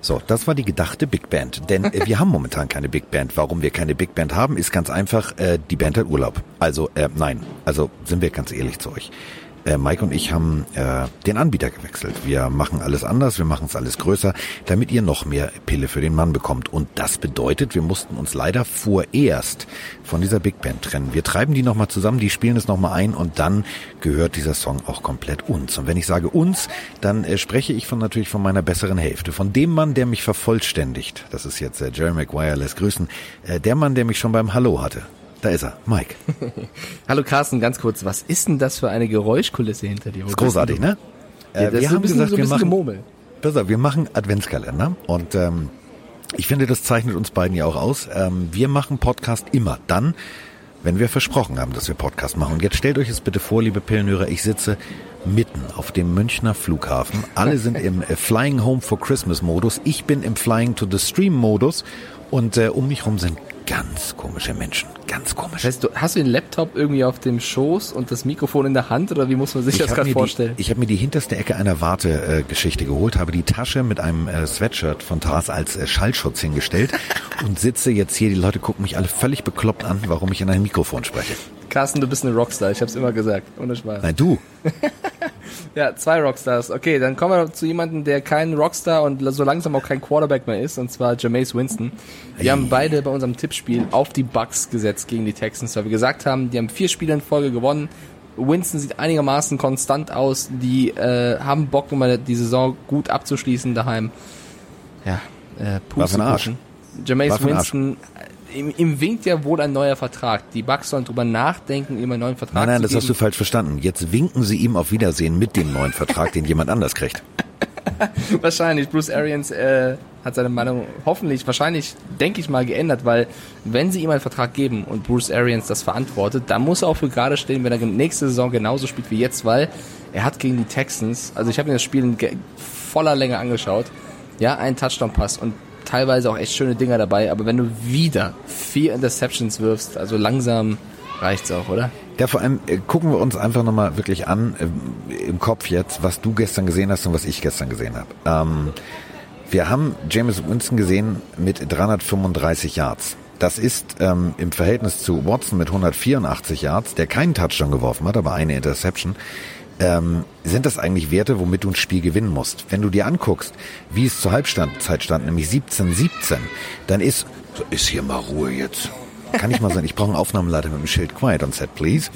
So, das war die gedachte Big Band. Denn äh, wir haben momentan keine Big Band. Warum wir keine Big Band haben, ist ganz einfach, äh, die Band hat Urlaub. Also, äh, nein, also sind wir ganz ehrlich zu euch äh, Mike und ich haben äh, den Anbieter gewechselt. Wir machen alles anders, wir machen es alles größer, damit ihr noch mehr Pille für den Mann bekommt. Und das bedeutet, wir mussten uns leider vorerst von dieser Big Band trennen. Wir treiben die nochmal zusammen, die spielen es nochmal ein und dann gehört dieser Song auch komplett uns. Und wenn ich sage uns, dann äh, spreche ich von natürlich von meiner besseren Hälfte, von dem Mann, der mich vervollständigt. Das ist jetzt äh, Jerry Maguire, lässt grüßen. Äh, der Mann, der mich schon beim Hallo hatte. Da ist er, Mike. Hallo Carsten, ganz kurz, was ist denn das für eine Geräuschkulisse hinter dir? Das ist großartig, ne? Ja, äh, wir haben bisschen, gesagt, so wir machen, Gemurmel. Pass auf, wir machen Adventskalender und ähm, ich finde, das zeichnet uns beiden ja auch aus. Ähm, wir machen Podcast immer dann, wenn wir versprochen haben, dass wir Podcast machen. Und jetzt stellt euch es bitte vor, liebe Pillenhörer, ich sitze mitten auf dem Münchner Flughafen. Alle sind im äh, Flying Home for Christmas Modus. Ich bin im Flying to the Stream Modus und äh, um mich herum sind ganz komische Menschen. Ganz komisch. Heißt, du, hast du den Laptop irgendwie auf dem Schoß und das Mikrofon in der Hand oder wie muss man sich ich das gerade vorstellen? Die, ich habe mir die hinterste Ecke einer Wartegeschichte äh, geholt, habe die Tasche mit einem äh, Sweatshirt von Tars als äh, Schallschutz hingestellt und sitze jetzt hier. Die Leute gucken mich alle völlig bekloppt an, warum ich in ein Mikrofon spreche. Carsten, du bist eine Rockstar, ich hab's immer gesagt, ohne Spaß. Nein, du. ja, zwei Rockstars. Okay, dann kommen wir zu jemandem, der kein Rockstar und so langsam auch kein Quarterback mehr ist, und zwar Jameis Winston. Wir haben beide bei unserem Tippspiel auf die Bucks gesetzt gegen die Texans, weil wir gesagt haben, die haben vier Spiele in Folge gewonnen. Winston sieht einigermaßen konstant aus. Die äh, haben Bock, immer die Saison gut abzuschließen daheim. Ja, äh, Puste Was Jameis Winston ihm, ihm winkt ja wohl ein neuer Vertrag. Die Bucks sollen drüber nachdenken, ihm einen neuen Vertrag nein, nein, zu das hast du falsch verstanden. Jetzt winken sie ihm auf Wiedersehen mit dem neuen Vertrag, den jemand anders kriegt. wahrscheinlich. Bruce Arians äh, hat seine Meinung hoffentlich, wahrscheinlich, denke ich mal, geändert, weil wenn sie ihm einen Vertrag geben und Bruce Arians das verantwortet, dann muss er auch für gerade stehen, wenn er nächste Saison genauso spielt wie jetzt, weil er hat gegen die Texans, also ich habe mir das Spiel in voller Länge angeschaut, ja, einen Touchdown-Pass und teilweise auch echt schöne Dinger dabei, aber wenn du wieder vier Interceptions wirfst, also langsam reicht's auch, oder? Ja, vor allem äh, gucken wir uns einfach nochmal wirklich an, äh, im Kopf jetzt, was du gestern gesehen hast und was ich gestern gesehen habe. Ähm, wir haben James Winston gesehen mit 335 Yards. Das ist ähm, im Verhältnis zu Watson mit 184 Yards, der keinen Touchdown geworfen hat, aber eine Interception, ähm, sind das eigentlich Werte, womit du ein Spiel gewinnen musst? Wenn du dir anguckst, wie es zur Halbzeit stand, nämlich 17-17, dann ist, so ist hier mal Ruhe jetzt. Kann ich mal sagen, ich brauche einen Aufnahmeleiter mit dem Schild Quiet on Set, please.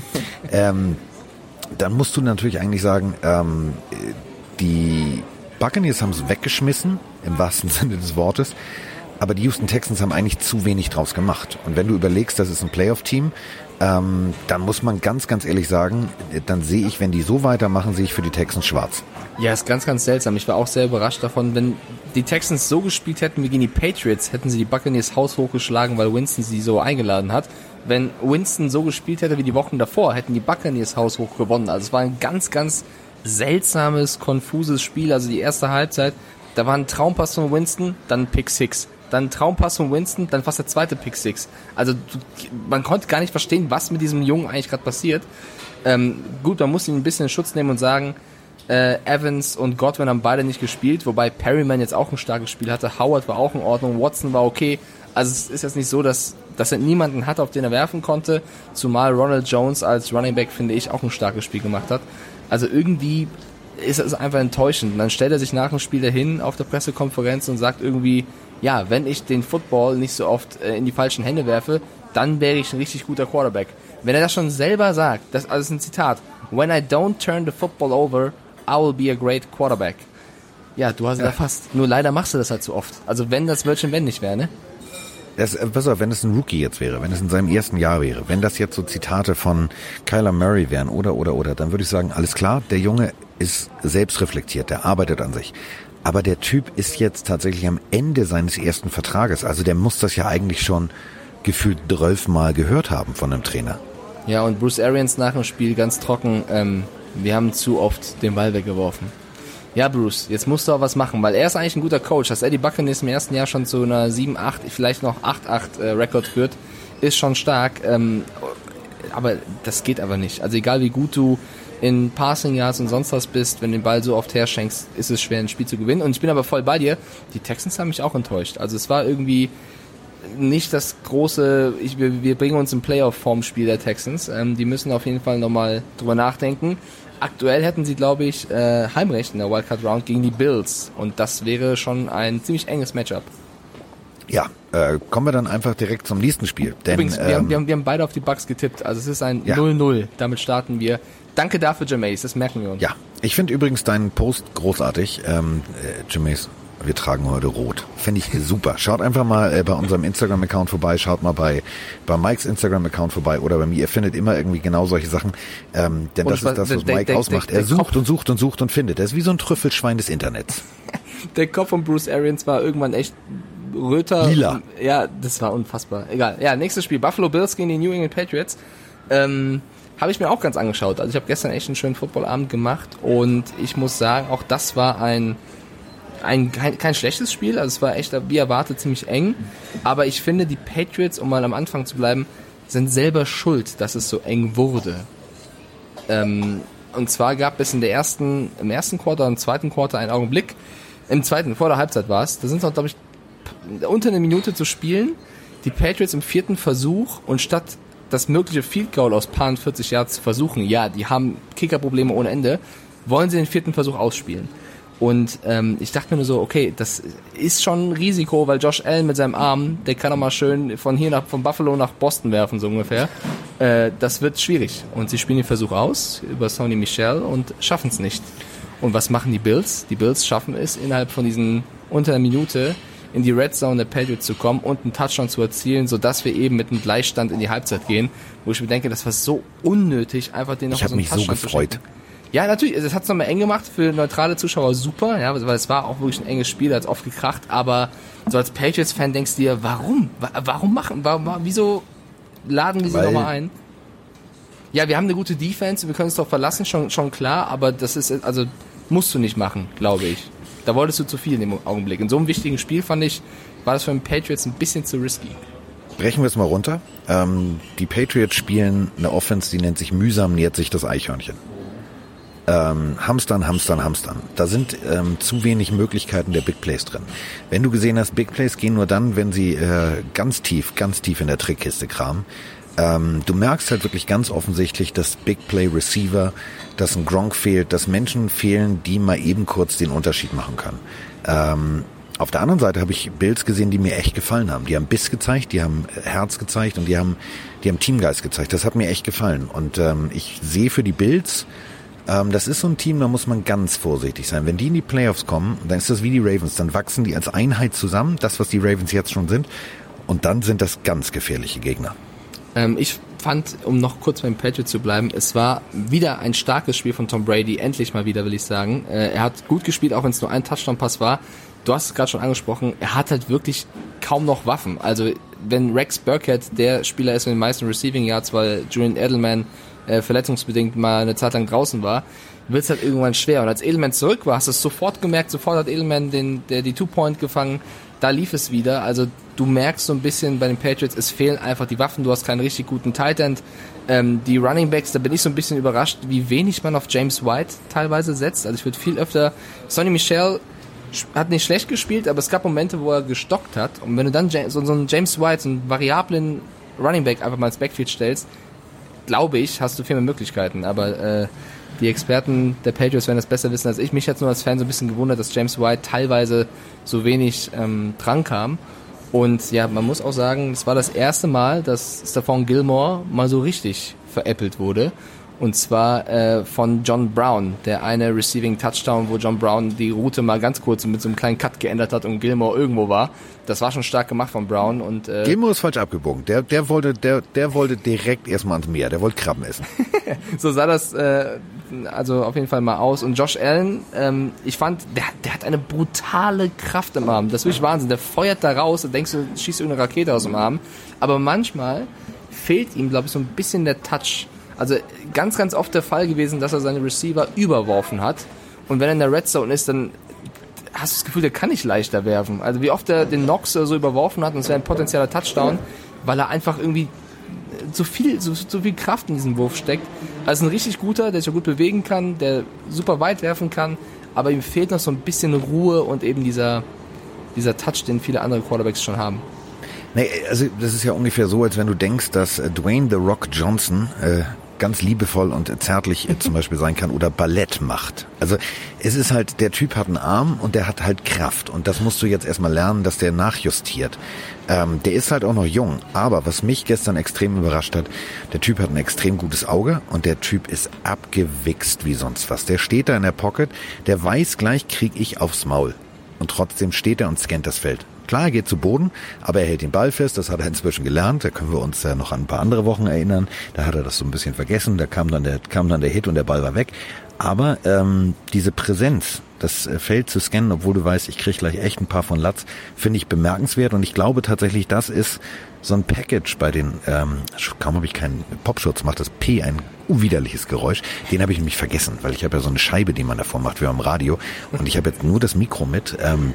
Ähm, dann musst du natürlich eigentlich sagen, ähm, die Buccaneers haben es weggeschmissen, im wahrsten Sinne des Wortes. Aber die Houston Texans haben eigentlich zu wenig draus gemacht. Und wenn du überlegst, das ist ein Playoff-Team, ähm, dann muss man ganz, ganz ehrlich sagen, dann sehe ich, wenn die so weitermachen, sehe ich für die Texans schwarz. Ja, ist ganz, ganz seltsam. Ich war auch sehr überrascht davon, wenn die Texans so gespielt hätten wie gegen die Patriots, hätten sie die Buccaneers Haus hochgeschlagen, weil Winston sie so eingeladen hat. Wenn Winston so gespielt hätte wie die Wochen davor, hätten die Buccaneers Haus hoch gewonnen. Also es war ein ganz, ganz seltsames, konfuses Spiel. Also die erste Halbzeit, da war ein Traumpass von Winston, dann Pick Six dann Traumpass von Winston, dann fast der zweite Pick Six. Also man konnte gar nicht verstehen, was mit diesem Jungen eigentlich gerade passiert. Ähm, gut, man muss ihn ein bisschen in Schutz nehmen und sagen, äh, Evans und Godwin haben beide nicht gespielt, wobei Perryman jetzt auch ein starkes Spiel hatte. Howard war auch in Ordnung, Watson war okay. Also es ist jetzt nicht so, dass, dass er niemanden hat, auf den er werfen konnte, zumal Ronald Jones als Running Back, finde ich, auch ein starkes Spiel gemacht hat. Also irgendwie ist es einfach enttäuschend. Dann stellt er sich nach dem Spiel dahin auf der Pressekonferenz und sagt irgendwie, ja, wenn ich den Football nicht so oft äh, in die falschen Hände werfe, dann wäre ich ein richtig guter Quarterback. Wenn er das schon selber sagt, das also ist ein Zitat, when I don't turn the football over, I will be a great quarterback. Ja, du hast ja. es erfasst. Nur leider machst du das halt zu oft. Also wenn das Wörtchen wenn nicht wäre, ne? Das, äh, pass auf, wenn es ein Rookie jetzt wäre, wenn es in seinem ersten Jahr wäre, wenn das jetzt so Zitate von Kyler Murray wären oder, oder, oder, dann würde ich sagen, alles klar, der Junge ist selbstreflektiert, der arbeitet an sich. Aber der Typ ist jetzt tatsächlich am Ende seines ersten Vertrages. Also der muss das ja eigentlich schon gefühlt zwölfmal gehört haben von einem Trainer. Ja, und Bruce Arians nach dem Spiel ganz trocken, ähm, wir haben zu oft den Ball weggeworfen. Ja, Bruce, jetzt musst du auch was machen, weil er ist eigentlich ein guter Coach. Dass Eddie Buccaneers im ersten Jahr schon zu einer 7-8, vielleicht noch 8-8 äh, Rekord führt, ist schon stark. Ähm, aber das geht aber nicht. Also egal wie gut du in Passing Yards und sonst was bist, wenn du den Ball so oft herschenkst, ist es schwer, ein Spiel zu gewinnen. Und ich bin aber voll bei dir. Die Texans haben mich auch enttäuscht. Also es war irgendwie nicht das große, ich, wir, wir bringen uns im Playoff-Formspiel der Texans. Ähm, die müssen auf jeden Fall nochmal drüber nachdenken. Aktuell hätten sie, glaube ich, äh, Heimrecht in der Wildcard Round gegen die Bills. Und das wäre schon ein ziemlich enges Matchup. Ja, äh, kommen wir dann einfach direkt zum nächsten Spiel. Denn, Übrigens, wir, ähm, haben, wir, haben, wir haben beide auf die Bucks getippt. Also es ist ein Ja. 0-0. Damit starten wir. Danke dafür, Jameis. Das merken wir uns. Ja, ich finde übrigens deinen Post großartig. Ähm, äh, Jimmys, wir tragen heute rot. Finde ich super. Schaut einfach mal äh, bei unserem Instagram-Account vorbei, schaut mal bei, bei Mikes Instagram-Account vorbei oder bei mir. Ihr findet immer irgendwie genau solche Sachen. Ähm, denn Und das ist das, was der- Mike der- ausmacht. der- er sucht und sucht und sucht und findet. Er ist wie so ein Trüffelschwein des Internets. Der Kopf von Bruce Arians war irgendwann echt röter. Lila. Ja, das war unfassbar. Egal. Ja, nächstes Spiel. Buffalo Bills gegen die New England Patriots. Ähm, habe ich mir auch ganz angeschaut. Also ich habe gestern echt einen schönen Footballabend gemacht und ich muss sagen, auch das war ein ein kein, kein schlechtes Spiel, also es war echt wie erwartet ziemlich eng, aber ich finde die Patriots, um mal am Anfang zu bleiben, sind selber schuld, dass es so eng wurde. Ähm, und zwar gab es in der ersten, im ersten Quarter und im zweiten Quarter einen Augenblick, im zweiten, vor der Halbzeit war es, da sind noch, glaube ich, unter eine Minute zu spielen, die Patriots im vierten Versuch und statt das mögliche Field Goal aus paar 40 Yards zu versuchen, ja, die haben Kickerprobleme ohne Ende, wollen sie den vierten Versuch ausspielen. Und ähm, ich dachte mir nur so, okay, das ist schon ein Risiko, weil Josh Allen mit seinem Arm, der kann doch mal schön von hier nach, von Buffalo nach Boston werfen, so ungefähr. Äh, das wird schwierig. Und sie spielen den Versuch aus über Sony Michel und schaffen es nicht. Und was machen die Bills? Die Bills schaffen es, innerhalb von diesen unter einer Minute in die Red Zone der Patriots zu kommen und einen Touchdown zu erzielen, sodass wir eben mit einem Gleichstand in die Halbzeit gehen, wo ich mir denke, das war so unnötig, einfach den noch Ich habe so einen mich so Touchdown zu gefreut. Ja, natürlich, es hat es nochmal eng gemacht für neutrale Zuschauer super, ja, weil es war auch wirklich ein enges Spiel, da hat's oft gekracht, aber so als Patriots-Fan denkst du dir, warum? Wa- Warum machen? Warum, wieso laden wir sie nochmal ein? Ja, wir haben eine gute Defense, wir können uns doch verlassen, schon, schon klar, aber das ist, also, musst du nicht machen, glaube ich. Da wolltest du zu viel in dem Augenblick. In so einem wichtigen Spiel fand ich, war das für den Patriots ein bisschen zu risky. Brechen wir es mal runter. Ähm, die Patriots spielen eine Offense, die nennt sich mühsam nähert sich das Eichhörnchen. Ähm, hamstern, hamstern, hamstern. Da sind ähm, zu wenig Möglichkeiten der Big Plays drin. Wenn du gesehen hast, Big Plays gehen nur dann, wenn sie äh, ganz tief, ganz tief in der Trickkiste kramen. Ähm, du merkst halt wirklich ganz offensichtlich, dass Big Play Receiver, dass ein Gronk fehlt, dass Menschen fehlen, die mal eben kurz den Unterschied machen können. Ähm, auf der anderen Seite habe ich Bills gesehen, die mir echt gefallen haben. Die haben Biss gezeigt, die haben Herz gezeigt und die haben, die haben Teamgeist gezeigt. Das hat mir echt gefallen. Und ähm, ich sehe für die Bills, ähm, das ist so ein Team, da muss man ganz vorsichtig sein. Wenn die in die Playoffs kommen, dann ist das wie die Ravens. Dann wachsen die als Einheit zusammen, das, was die Ravens jetzt schon sind. Und dann sind das ganz gefährliche Gegner. Ähm, ich fand, um noch kurz beim Patriot zu bleiben, es war wieder ein starkes Spiel von Tom Brady, endlich mal wieder, will ich sagen. Äh, er hat gut gespielt, auch wenn es nur ein Touchdown-Pass war. Du hast es gerade schon angesprochen, er hat halt wirklich kaum noch Waffen. Also wenn Rex Burkhead der Spieler ist mit den meisten Receiving Yards, weil Julian Edelman äh, verletzungsbedingt mal eine Zeit lang draußen war, wird es halt irgendwann schwer. Und als Edelman zurück war, hast du es sofort gemerkt, sofort hat Edelman den, der die Two-Point gefangen, da lief es wieder. Also du merkst so ein bisschen bei den Patriots, es fehlen einfach die Waffen, du hast keinen richtig guten Tight End. Ähm, die Running Backs, da bin ich so ein bisschen überrascht, wie wenig man auf James White teilweise setzt. Also ich würde viel öfter, Sonny Michel hat nicht schlecht gespielt, aber es gab Momente, wo er gestockt hat. Und wenn du dann so einen James White, so einen variablen Running Back einfach mal ins Backfield stellst, glaube ich, hast du viel mehr Möglichkeiten. Aber äh, die Experten der Patriots werden das besser wissen als ich. Mich hat nur als Fan so ein bisschen gewundert, dass James White teilweise so wenig ähm, dran kam. Und ja, man muss auch sagen, es war das erste Mal, dass Stephon Gilmore mal so richtig veräppelt wurde. Und zwar äh, von John Brown, der eine Receiving Touchdown, wo John Brown die Route mal ganz kurz mit so einem kleinen Cut geändert hat und Gilmore irgendwo war. Das war schon stark gemacht von Brown und äh, Gilmore ist falsch abgebogen. Der, der wollte, der, der wollte direkt erstmal ans Meer. Der wollte Krabben essen. so sah das äh, also auf jeden Fall mal aus. Und Josh Allen, ähm, ich fand, der, der hat eine brutale Kraft im Arm. Das ist wirklich Wahnsinn. Der feuert da raus und denkst du, schießt irgendeine Rakete aus dem Arm. Aber manchmal fehlt ihm, glaube ich, so ein bisschen der Touch. Also ganz, ganz oft der Fall gewesen, dass er seine Receiver überworfen hat. Und wenn er in der Red Zone ist, dann hast du das Gefühl, der kann nicht leichter werfen. Also wie oft er den Knox so überworfen hat und es wäre ein potenzieller Touchdown, weil er einfach irgendwie so viel, so, so viel Kraft in diesem Wurf steckt. Also ein richtig guter, der sich gut bewegen kann, der super weit werfen kann, aber ihm fehlt noch so ein bisschen Ruhe und eben dieser, dieser Touch, den viele andere Quarterbacks schon haben. Nee, also das ist ja ungefähr so, als wenn du denkst, dass äh, Dwayne The Rock Johnson äh, ganz liebevoll und zärtlich äh, zum Beispiel sein kann oder Ballett macht. Also es ist halt, der Typ hat einen Arm und der hat halt Kraft und das musst du jetzt erstmal lernen, dass der nachjustiert. Ähm, der ist halt auch noch jung, aber was mich gestern extrem überrascht hat, der Typ hat ein extrem gutes Auge und der Typ ist abgewichst wie sonst was. Der steht da in der Pocket, der weiß gleich, krieg ich aufs Maul. Und trotzdem steht er und scannt das Feld. Klar, er geht zu Boden, aber er hält den Ball fest, das hat er inzwischen gelernt. Da können wir uns ja noch an ein paar andere Wochen erinnern. Da hat er das so ein bisschen vergessen, da kam dann der, kam dann der Hit und der Ball war weg. Aber ähm, diese Präsenz, das äh, Feld zu scannen, obwohl du weißt, ich krieg gleich echt ein paar von Latz, finde ich bemerkenswert und ich glaube tatsächlich, das ist so ein Package bei den, ähm, kaum habe ich keinen Popschutz, macht das P ein unwiderliches Geräusch. Den habe ich nämlich vergessen, weil ich habe ja so eine Scheibe, die man davor macht, wie am Radio und ich habe jetzt nur das Mikro mit. Ähm,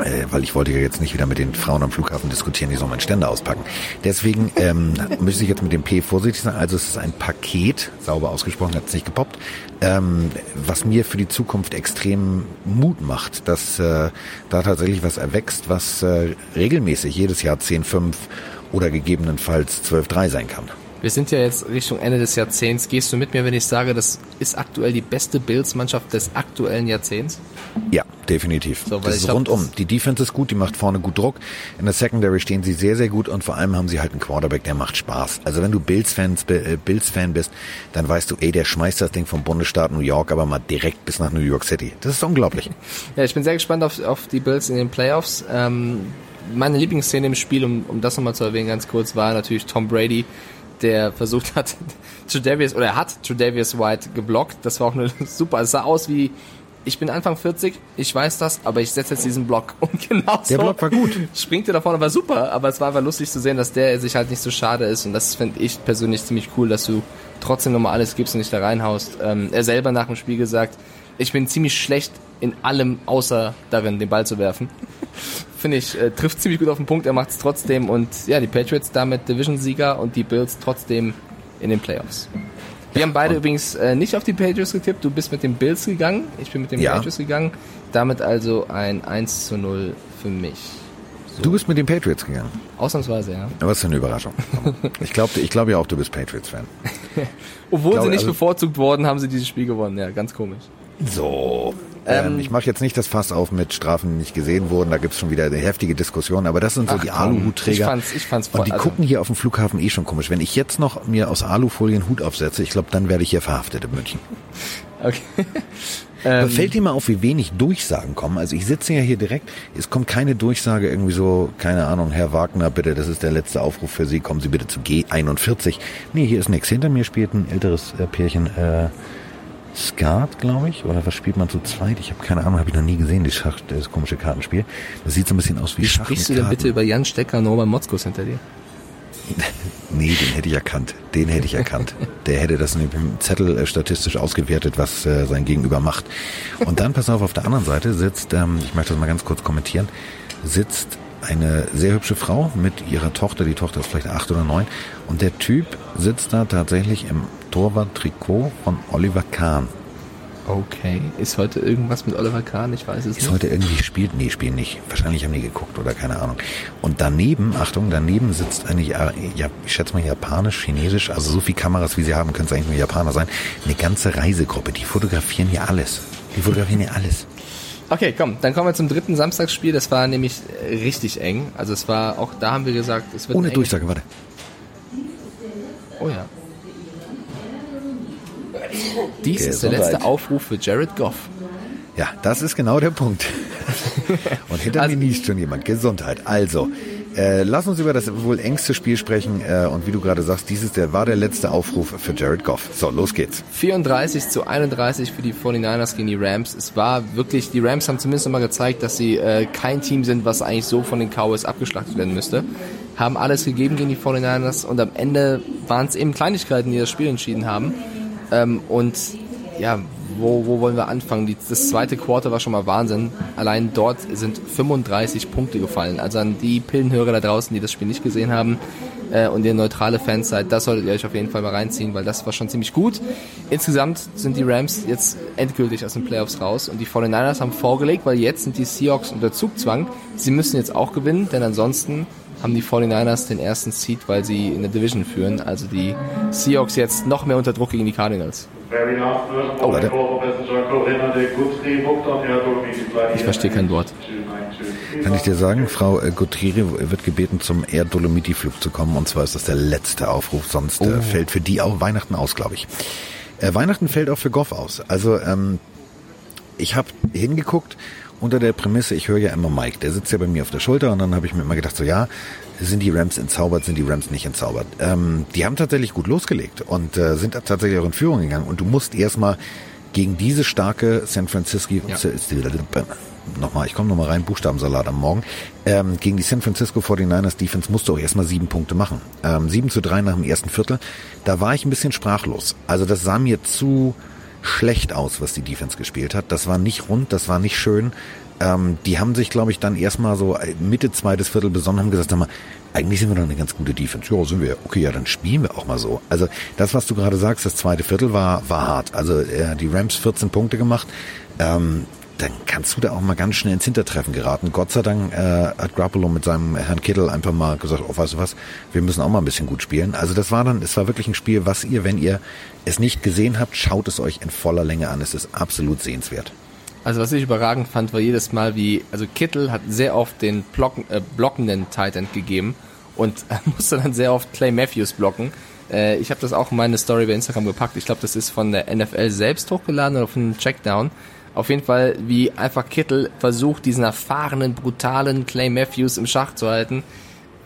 äh, weil ich wollte ja jetzt nicht wieder mit den Frauen am Flughafen diskutieren, die so meinen Ständer auspacken. Deswegen ähm, müsste ich jetzt mit dem P vorsichtig sein. Also es ist ein Paket, sauber ausgesprochen, hat es nicht gepoppt, ähm, was mir für die Zukunft extrem Mut macht, dass äh, da tatsächlich was erwächst, was äh, regelmäßig jedes Jahr 10,5 oder gegebenenfalls 12,3 sein kann. Wir sind ja jetzt Richtung Ende des Jahrzehnts. Gehst du mit mir, wenn ich sage, das ist aktuell die beste Bills-Mannschaft des aktuellen Jahrzehnts? Ja, definitiv. So, das ist glaub, rundum. Die Defense ist gut, die macht vorne gut Druck. In der Secondary stehen sie sehr, sehr gut und vor allem haben sie halt einen Quarterback, der macht Spaß. Also wenn du äh, Bills-Fan bist, dann weißt du, ey, der schmeißt das Ding vom Bundesstaat New York aber mal direkt bis nach New York City. Das ist unglaublich. Ja, ich bin sehr gespannt auf, auf die Bills in den Playoffs. Ähm, meine Lieblingsszene im Spiel, um, um das nochmal zu erwähnen, ganz kurz, war natürlich Tom Brady, der versucht hat, Tredavious, oder er hat Tredavious White geblockt. Das war auch eine super, es sah aus wie, ich bin Anfang 40, ich weiß das, aber ich setze jetzt diesen Block. Und genau Der Block war gut. Springt er da vorne, war super, aber es war einfach lustig zu sehen, dass der sich halt nicht so schade ist. Und das finde ich persönlich ziemlich cool, dass du trotzdem nochmal alles gibst und nicht da reinhaust. Ähm, er selber nach dem Spiel gesagt, ich bin ziemlich schlecht in allem, außer darin, den Ball zu werfen. Finde ich, äh, trifft ziemlich gut auf den Punkt, er macht es trotzdem und ja, die Patriots damit Division-Sieger und die Bills trotzdem in den Playoffs. Wir haben beide übrigens äh, nicht auf die Patriots getippt. Du bist mit den Bills gegangen, ich bin mit den ja. Patriots gegangen. Damit also ein 1 zu 0 für mich. So. Du bist mit den Patriots gegangen? Ausnahmsweise, ja. Was für eine Überraschung. ich glaube ich glaub ja auch, du bist Patriots-Fan. Obwohl glaub, sie nicht also bevorzugt worden, haben sie dieses Spiel gewonnen. Ja, ganz komisch. So. Ähm, ähm, ich mache jetzt nicht das Fass auf mit Strafen, die nicht gesehen wurden. Da gibt's schon wieder eine heftige Diskussion. Aber das sind so Ach, die Aluhutträger. Ich fand's, ich fand's voll, Und die also gucken hier auf dem Flughafen eh schon komisch. Wenn ich jetzt noch mir aus Alufolien Hut aufsetze, ich glaube, dann werde ich hier verhaftet in München. Okay. ähm, fällt dir mal auf, wie wenig Durchsagen kommen? Also ich sitze ja hier direkt, es kommt keine Durchsage irgendwie so, keine Ahnung, Herr Wagner, bitte, das ist der letzte Aufruf für Sie, kommen Sie bitte zu G41. Nee, hier ist nichts. Hinter mir spielt ein älteres äh, Pärchen äh, Skat, glaube ich, oder was spielt man zu zweit? Ich habe keine Ahnung, habe ich noch nie gesehen, das, Schach, das komische Kartenspiel. Das sieht so ein bisschen aus wie, wie Schach. Sprichst du denn bitte über Jan Stecker, Norman Motzkos hinter dir? nee, den hätte ich erkannt. Den hätte ich erkannt. Der hätte das mit dem Zettel äh, statistisch ausgewertet, was äh, sein Gegenüber macht. Und dann, pass auf, auf der anderen Seite sitzt, ähm, ich möchte das mal ganz kurz kommentieren, sitzt eine sehr hübsche Frau mit ihrer Tochter. Die Tochter ist vielleicht acht oder neun. Und der Typ sitzt da tatsächlich im Torwart-Trikot von Oliver Kahn. Okay. Ist heute irgendwas mit Oliver Kahn? Ich weiß es ist nicht. Ist heute irgendwie spielt? Nee, spielen nicht. Wahrscheinlich haben die geguckt oder keine Ahnung. Und daneben, Achtung, daneben sitzt eine, ja, ich schätze mal japanisch, chinesisch, also so viele Kameras, wie sie haben, können es eigentlich nur Japaner sein. Eine ganze Reisegruppe. Die fotografieren hier alles. Die fotografieren hier alles. Okay, komm, dann kommen wir zum dritten Samstagsspiel. Das war nämlich richtig eng. Also es war, auch da haben wir gesagt, es wird Ohne Durchsage, warte. Oh ja. Dies ist der letzte Aufruf für Jared Goff. Ja, das ist genau der Punkt. Und hinter also, mir niest schon jemand. Gesundheit. Also, äh, lass uns über das wohl engste Spiel sprechen. Äh, und wie du gerade sagst, dieses der, war der letzte Aufruf für Jared Goff. So, los geht's. 34 zu 31 für die 49ers gegen die Rams. Es war wirklich, die Rams haben zumindest nochmal gezeigt, dass sie äh, kein Team sind, was eigentlich so von den Cowboys abgeschlachtet werden müsste. Haben alles gegeben gegen die 49ers und am Ende waren es eben Kleinigkeiten, die das Spiel entschieden haben. Ähm, und ja, wo, wo wollen wir anfangen? Die, das zweite Quarter war schon mal Wahnsinn. Allein dort sind 35 Punkte gefallen. Also an die Pillenhörer da draußen, die das Spiel nicht gesehen haben. äh, und ihr neutrale Fans seid, das solltet ihr euch auf jeden Fall mal reinziehen, weil das war schon ziemlich gut. Insgesamt sind die Rams jetzt endgültig aus den Playoffs raus und die 49ers haben vorgelegt, weil jetzt sind die Seahawks unter Zugzwang. Sie müssen jetzt auch gewinnen, denn ansonsten haben die 49ers den ersten Seed, weil sie in der Division führen. Also die Seahawks jetzt noch mehr unter Druck gegen die Cardinals. Oh, warte. Ich verstehe kein Wort. Kann ich dir sagen, Frau äh, Gutrieri wird gebeten, zum Air Dolomiti-Flug zu kommen. Und zwar ist das der letzte Aufruf, sonst äh, Oh. fällt für die auch Weihnachten aus, glaube ich. Äh, Weihnachten fällt auch für Goff aus. Also ähm, ich habe hingeguckt unter der Prämisse, ich höre ja immer Mike, der sitzt ja bei mir auf der Schulter und dann habe ich mir immer gedacht, so ja, sind die Rams entzaubert, sind die Rams nicht entzaubert. Ähm, die haben tatsächlich gut losgelegt und äh, sind tatsächlich auch in Führung gegangen und du musst erstmal gegen diese starke San Francisco, Ja. nochmal, ich komme nochmal rein, Buchstabensalat am Morgen, ähm, gegen die San Francisco 49ers Defense musst du auch erstmal sieben Punkte machen. Ähm, 7 zu 3 nach dem ersten Viertel, da war ich ein bisschen sprachlos. Also das sah mir zu schlecht aus, was die Defense gespielt hat. Das war nicht rund, das war nicht schön. Ähm, die haben sich, glaube ich, dann erstmal so Mitte zweites Viertel besonnen, haben gesagt, sag mal, eigentlich sind wir doch eine ganz gute Defense. Ja, sind wir. Okay, ja, dann spielen wir auch mal so. Also das, was du gerade sagst, das zweite Viertel war, war hart. Also äh, die Rams 14 Punkte gemacht. Ähm, dann kannst du da auch mal ganz schnell ins Hintertreffen geraten. Gott sei Dank äh, hat Grappolo mit seinem Herrn Kittel einfach mal gesagt, oh, weißt du was, wir müssen auch mal ein bisschen gut spielen. Also das war dann, es war wirklich ein Spiel, was ihr, wenn ihr es nicht gesehen habt, schaut es euch in voller Länge an. Es ist absolut sehenswert. Also was ich überragend fand, war jedes Mal wie, also Kittel hat sehr oft den Blocken, äh, blockenden Tight End gegeben und musste dann sehr oft Clay Matthews blocken. Äh, ich habe das auch in meine Story bei Instagram gepackt. Ich glaube, das ist von der NFL selbst hochgeladen oder von einem Checkdown. Auf jeden Fall, wie einfach Kittel versucht, diesen erfahrenen, brutalen Clay Matthews im Schach zu halten,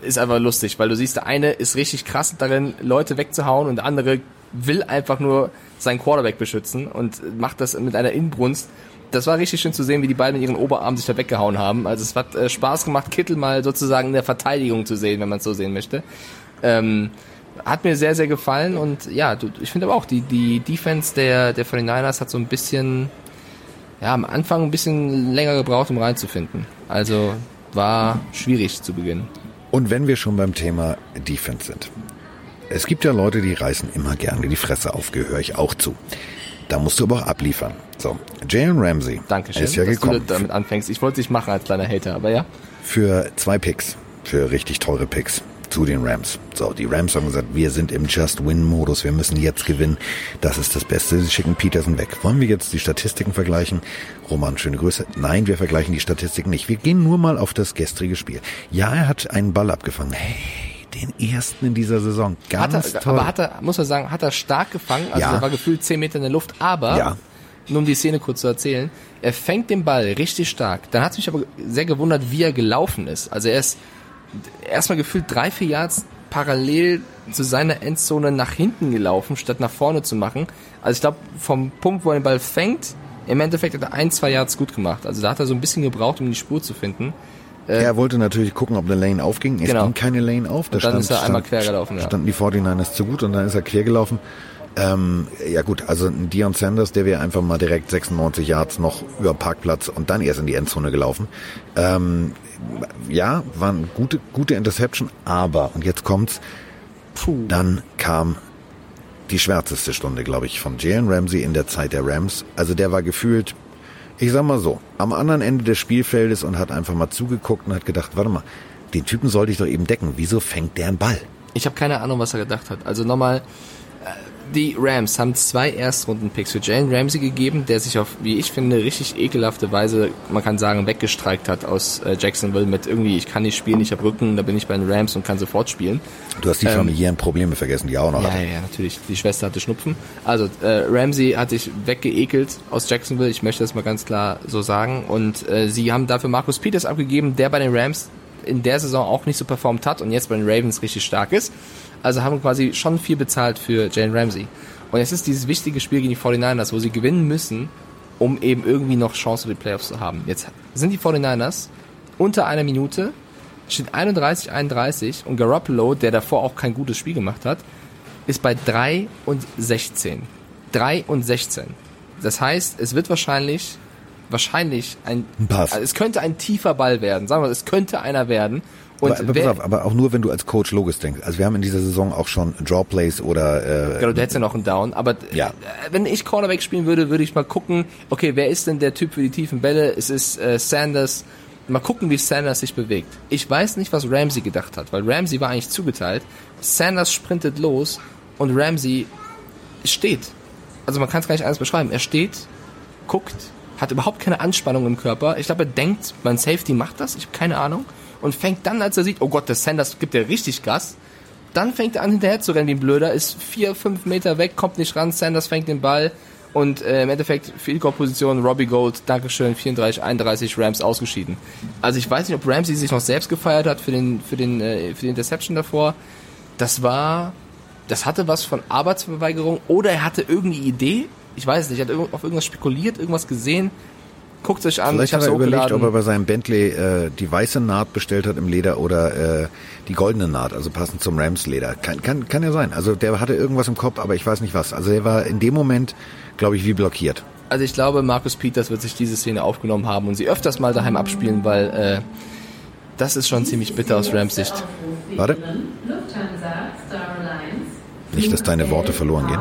ist einfach lustig, weil du siehst, der eine ist richtig krass darin, Leute wegzuhauen und der andere will einfach nur seinen Quarterback beschützen und macht das mit einer Inbrunst. Das war richtig schön zu sehen, wie die beiden mit ihren Oberarmen sich da weggehauen haben. Also es hat äh, Spaß gemacht, Kittel mal sozusagen in der Verteidigung zu sehen, wenn man es so sehen möchte. Ähm, hat mir sehr, sehr gefallen und ja, du, ich finde aber auch, die, die Defense der, der 49ers hat so ein bisschen, ja, am Anfang ein bisschen länger gebraucht, um reinzufinden. Also war schwierig zu Beginn. Und wenn wir schon beim Thema Defense sind. Es gibt ja Leute, die reißen immer gerne die Fresse auf, gehöre ich auch zu. Da musst du aber auch abliefern. So, Jalen Ramsey Dankeschön, ist ja dass gekommen du damit anfängst. Ich wollte dich machen als kleiner Hater, aber ja. für zwei Picks, für richtig teure Picks zu den Rams. So, die Rams haben gesagt, wir sind im Just-Win-Modus, wir müssen jetzt gewinnen. Das ist das Beste. Sie schicken Peterson weg. Wollen wir jetzt die Statistiken vergleichen? Roman, schöne Grüße. Nein, wir vergleichen die Statistiken nicht. Wir gehen nur mal auf das gestrige Spiel. Ja, er hat einen Ball abgefangen. Hey, den ersten in dieser Saison. Ganz Hat er, toll. aber hat er, muss man sagen, hat er stark gefangen. Also Ja. er war gefühlt 10 Meter in der Luft, aber, Ja. nur um die Szene kurz zu erzählen, er fängt den Ball richtig stark. Dann hat es mich aber sehr gewundert, wie er gelaufen ist. Also er ist erstmal gefühlt drei, vier Yards parallel zu seiner Endzone nach hinten gelaufen, statt nach vorne zu machen. Also ich glaube, vom Punkt, wo er den Ball fängt, im Endeffekt hat er ein, zwei Yards gut gemacht. Also da hat er so ein bisschen gebraucht, um die Spur zu finden. er wollte natürlich gucken, ob eine Lane aufging. Es Genau. ging keine Lane auf. Da Und dann stand, ist er einmal stand, quer gelaufen, ja. Standen die 49ers zu gut und dann ist er quer gelaufen. Ähm, ja gut, also ein Dion Sanders, der wäre einfach mal direkt 96 Yards noch über Parkplatz und dann erst in die Endzone gelaufen. Ähm, ja, war eine gute, gute Interception, aber, und jetzt kommt's, Puh. dann kam die schwärzeste Stunde, glaube ich, von Jalen Ramsey in der Zeit der Rams. Also der war gefühlt, ich sag mal so, am anderen Ende des Spielfeldes und hat einfach mal zugeguckt und hat gedacht, warte mal, den Typen sollte ich doch eben decken. Wieso fängt der einen Ball? Ich habe keine Ahnung, was er gedacht hat. Also nochmal, äh, die Rams haben zwei Erstrunden-Picks für Jalen Ramsey gegeben, der sich auf, wie ich finde, richtig ekelhafte Weise, man kann sagen, weggestreikt hat aus äh, Jacksonville mit irgendwie, ich kann nicht spielen, ich habe Rücken, da bin ich bei den Rams und kann sofort spielen. Du hast die familiären Probleme vergessen, die auch noch Ja, hatte. ja, ja, natürlich. Die Schwester hatte Schnupfen. Also äh, Ramsey hat sich weggeekelt aus Jacksonville. Ich möchte das mal ganz klar so sagen. Und äh, sie haben dafür Marcus Peters abgegeben, der bei den Rams in der Saison auch nicht so performt hat und jetzt bei den Ravens richtig stark ist. Also haben quasi schon viel bezahlt für Jalen Ramsey. Und jetzt ist dieses wichtige Spiel gegen die 49ers, wo sie gewinnen müssen, um eben irgendwie noch Chance für die Playoffs zu haben. Jetzt sind die 49ers unter einer Minute, steht 31, 31 und Garoppolo, der davor auch kein gutes Spiel gemacht hat, ist bei 3 und 16. 3 und 16. Das heißt, es wird wahrscheinlich wahrscheinlich ein, Ein Pass. Also es könnte ein tiefer Ball werden. Sagen wir, es könnte einer werden. Und aber, aber, auf, aber auch nur, wenn du als Coach logisch denkst. Also wir haben in dieser Saison auch schon Drawplays oder äh, Genau, du hättest ja noch einen Down. Aber Ja. äh, wenn ich Cornerback spielen würde, würde ich mal gucken, okay, wer ist denn der Typ für die tiefen Bälle? Es ist äh, Sanders. Mal gucken, wie Sanders sich bewegt. Ich weiß nicht, was Ramsey gedacht hat, weil Ramsey war eigentlich zugeteilt. Sanders sprintet los und Ramsey steht. Also man kann es gar nicht anders beschreiben. Er steht, guckt, hat überhaupt keine Anspannung im Körper. Ich glaube, er denkt, mein Safety macht das. Ich habe keine Ahnung. Und fängt dann, als er sieht, oh Gott, der Sanders gibt ja richtig Gas. Dann fängt er an, hinterher zu rennen wie ein Blöder, ist vier, fünf Meter weg, kommt nicht ran, Sanders fängt den Ball und äh, im Endeffekt Field Goal Position Robbie Gold, Dankeschön, 34, 31 Rams ausgeschieden. Also ich weiß nicht, ob Ramsey sich noch selbst gefeiert hat für den für den äh, für die Interception davor. Das war das hatte was von Arbeitsverweigerung oder er hatte irgendeine Idee. Ich weiß nicht, er hat auf irgendwas spekuliert, irgendwas gesehen. Guckt euch an, Vielleicht ich er überlegt, ob er bei seinem Bentley äh, die weiße Naht bestellt hat im Leder oder äh, die goldene Naht, also passend zum Rams Leder. Kann, kann, kann ja sein. Also der hatte irgendwas im Kopf, aber ich weiß nicht was. Also er war in dem Moment, glaube ich, wie blockiert. Also ich glaube, Markus Peters wird sich diese Szene aufgenommen haben und sie öfters mal daheim abspielen, weil äh, das ist schon ziemlich bitter aus Rams Sicht. Warte. Nicht, dass deine Worte verloren gehen.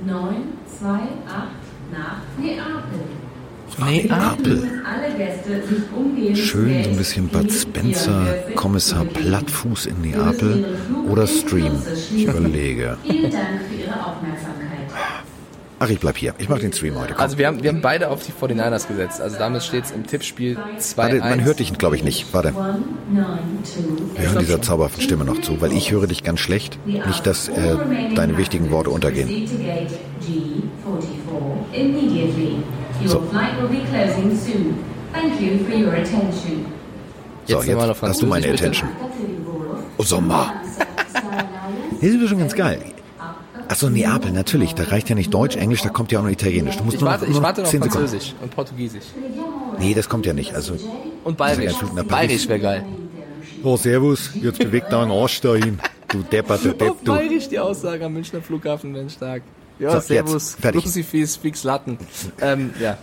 1928 nach Neapel. Neapel. Schön so ein bisschen Bud Spencer, Kommissar Plattfuß in Neapel oder Stream. Ich überlege. Vielen Dank für Ihre Aufmerksamkeit. Ach, ich bleib hier. Ich mach den Stream heute. Komm. Also wir haben, wir haben beide auf die 49ers gesetzt. Also damit steht es im Tippspiel 2-1. Warte, man hört dich, glaube ich, nicht. Warte. 192. Wir hören dieser zauberhaften Stimme noch zu, weil ich höre dich ganz schlecht. Nicht, dass äh, deine wichtigen Worte untergehen. Proceed to gate G44 immediately. Your So. flight will be closing soon. Thank you for your attention. So, Jetzt hast du meine Französisch. Attention. Oh, Sommer. Hier sind wir schon ganz geil. Achso, Neapel, natürlich. Da reicht ja nicht Deutsch, Englisch, da kommt ja auch noch Italienisch. Du musst Ich nur warte, noch, ich warte noch 10 Sekunden. Französisch und Portugiesisch. Nee, das kommt ja nicht. Also, Und Bayerisch. Paris. Bayerisch wäre geil. oh, servus, jetzt bewegt deinen Arsch dahin. Du depperte Depp, Auf du. Bayerisch die Aussage am Münchner Flughafen wären stark. Ja, So, servus. Crucifix, fix Latten. ähm, ja.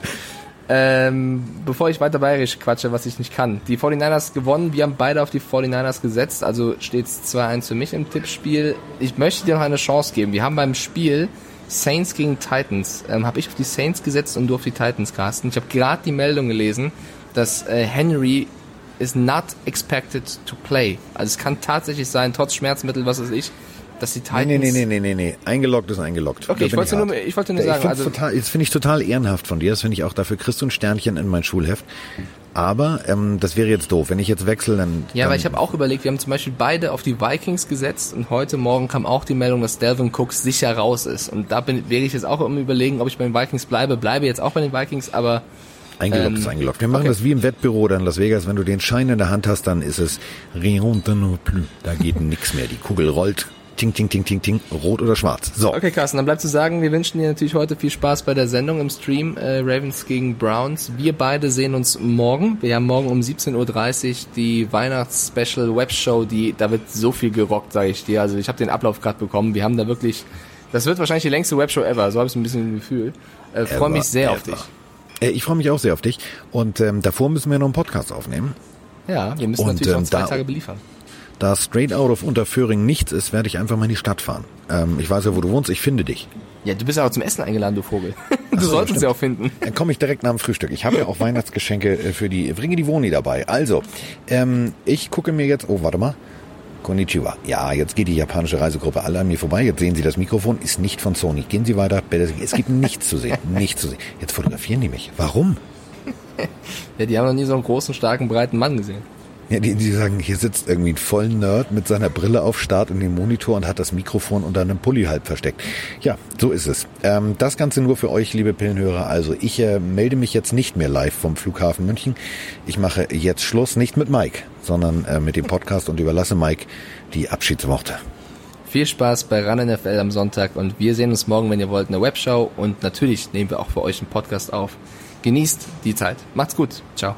Ähm, bevor ich weiter bayerisch quatsche, was ich nicht kann. Die 49ers gewonnen, wir haben beide auf die 49ers gesetzt, also steht's 2-1 für mich im Tippspiel. Ich möchte dir noch eine Chance geben. Wir haben beim Spiel Saints gegen Titans, ähm, habe ich auf die Saints gesetzt und du auf die Titans, Carsten. Ich habe gerade die Meldung gelesen, dass äh, Henry is not expected to play. Also es kann tatsächlich sein, trotz Schmerzmittel, was weiß ich, dass die Titans... Nee, nee, nee, nee, nee, nee. Eingeloggt ist eingeloggt. Okay, ich wollte nur- hart. ich wollte nur Ich sagen, find's also- total, das finde ich total ehrenhaft von dir. Das finde ich auch. Dafür kriegst du ein Sternchen in mein Schulheft. Aber ähm, das wäre jetzt doof. Wenn ich jetzt wechsle, dann. Ja, dann, aber ich habe auch überlegt, wir haben zum Beispiel beide auf die Vikings gesetzt und heute Morgen kam auch die Meldung, dass Delvin Cooks sicher raus ist. Und da bin, wäre ich jetzt auch im Überlegen, ob ich bei den Vikings bleibe. Bleibe jetzt auch bei den Vikings, aber Eingeloggt Ähm, ist eingeloggt. Wir machen okay. das wie im Wettbüro oder in Las Vegas. Wenn du den Schein in der Hand hast, dann ist es rien de non plus. Da geht nichts mehr. Die Kugel rollt. Ting, ting, ting, ting, ting. Rot oder schwarz. So. okay, Carsten, dann bleibt zu sagen, wir wünschen dir natürlich heute viel Spaß bei der Sendung im Stream äh, Ravens gegen Browns. Wir beide sehen uns morgen. Wir haben morgen um 17.30 Uhr die Weihnachts-Special-Webshow, die da wird so viel gerockt, sage ich dir. Also ich habe den Ablauf gerade bekommen. Wir haben da wirklich, das wird wahrscheinlich die längste Webshow ever. So habe ich ein bisschen ein Gefühl. Äh, Freue mich Ever, sehr auf ever. dich. Äh, ich freue mich auch sehr auf dich. Und ähm, davor müssen wir noch einen Podcast aufnehmen. Ja, wir müssen Und, natürlich ähm, auch zwei da- Tage beliefern. Da straight out of Unterföhring nichts ist, werde ich einfach mal in die Stadt fahren. Ähm, ich weiß ja, wo du wohnst. Ich finde dich. Ja, du bist ja auch zum Essen eingeladen, du Vogel. Du so, solltest sie auch finden. Dann komme ich direkt nach dem Frühstück. Ich habe ja auch Weihnachtsgeschenke äh, für die Bringe die Woni dabei. Also, ähm, ich gucke mir jetzt. Oh, warte mal. Konnichiwa. Ja, jetzt geht die japanische Reisegruppe alle an mir vorbei. Jetzt sehen Sie das Mikrofon, ist nicht von Sony. Gehen Sie weiter. Es gibt nichts zu sehen. Nichts zu sehen. Jetzt fotografieren die mich. Warum? Ja, die haben noch nie so einen großen, starken, breiten Mann gesehen. Ja, die, die sagen, hier sitzt irgendwie ein voll Nerd mit seiner Brille auf Start in dem Monitor und hat das Mikrofon unter einem Pulli halb versteckt. Ja, so ist es. Ähm, das Ganze nur für euch, liebe Pillenhörer. Also ich äh, melde mich jetzt nicht mehr live vom Flughafen München. Ich mache jetzt Schluss, nicht mit Mike, sondern äh, mit dem Podcast und überlasse Mike die Abschiedsworte. Viel Spaß bei Run NFL am Sonntag und wir sehen uns morgen, wenn ihr wollt, in der Webshow und natürlich nehmen wir auch für euch einen Podcast auf. Genießt die Zeit. Macht's gut. Ciao.